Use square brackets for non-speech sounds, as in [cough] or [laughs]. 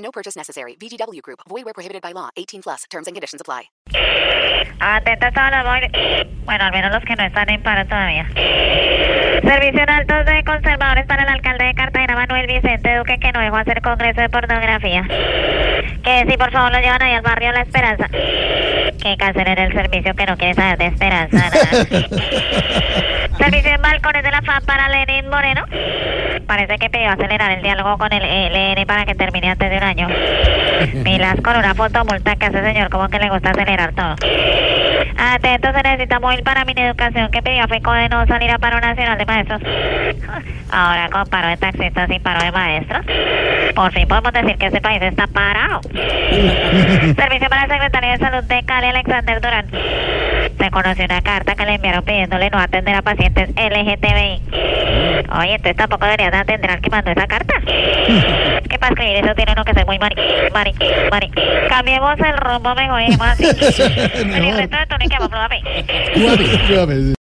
No purchase necessary. VGW Group. Void where prohibited by law. 18 plus. Terms and conditions apply. Todos los móviles. Bueno, al menos los que no están en paro todavía. Servicio en altos de conservadores para el alcalde de Cartagena, Manuel Vicente Duque, que no dejó hacer congreso de pornografía. Que si por favor lo llevan ahí al barrio La Esperanza. Que cancelen el servicio que no quiere saber de esperanza. [laughs] servicio en balcones de la FAM para Lenin Moreno. Parece que pidió acelerar el diálogo con el ELN para que termine antes de un año. [laughs] Milas con una fotomulta que hace señor como que le gusta acelerar todo. Atento, se necesita móvil para mi educación que pidió FECO de no salir a paro nacional de maestros. [laughs] Ahora con paro de taxistas y paro de maestros. Por fin podemos decir que este país está parado. [laughs] Servicio para el secretario de salud de Cali, Alexander Durán. Se conoció una carta que le enviaron pidiéndole no atender a pacientes LGTBI. Oye, entonces tampoco deberías de atender al que mandó esa carta. ¿Qué para escribir eso tiene uno que ser muy mari, mari, mari. Cambiemos el rumbo mejor y más así. El resto de tono y que vamos a.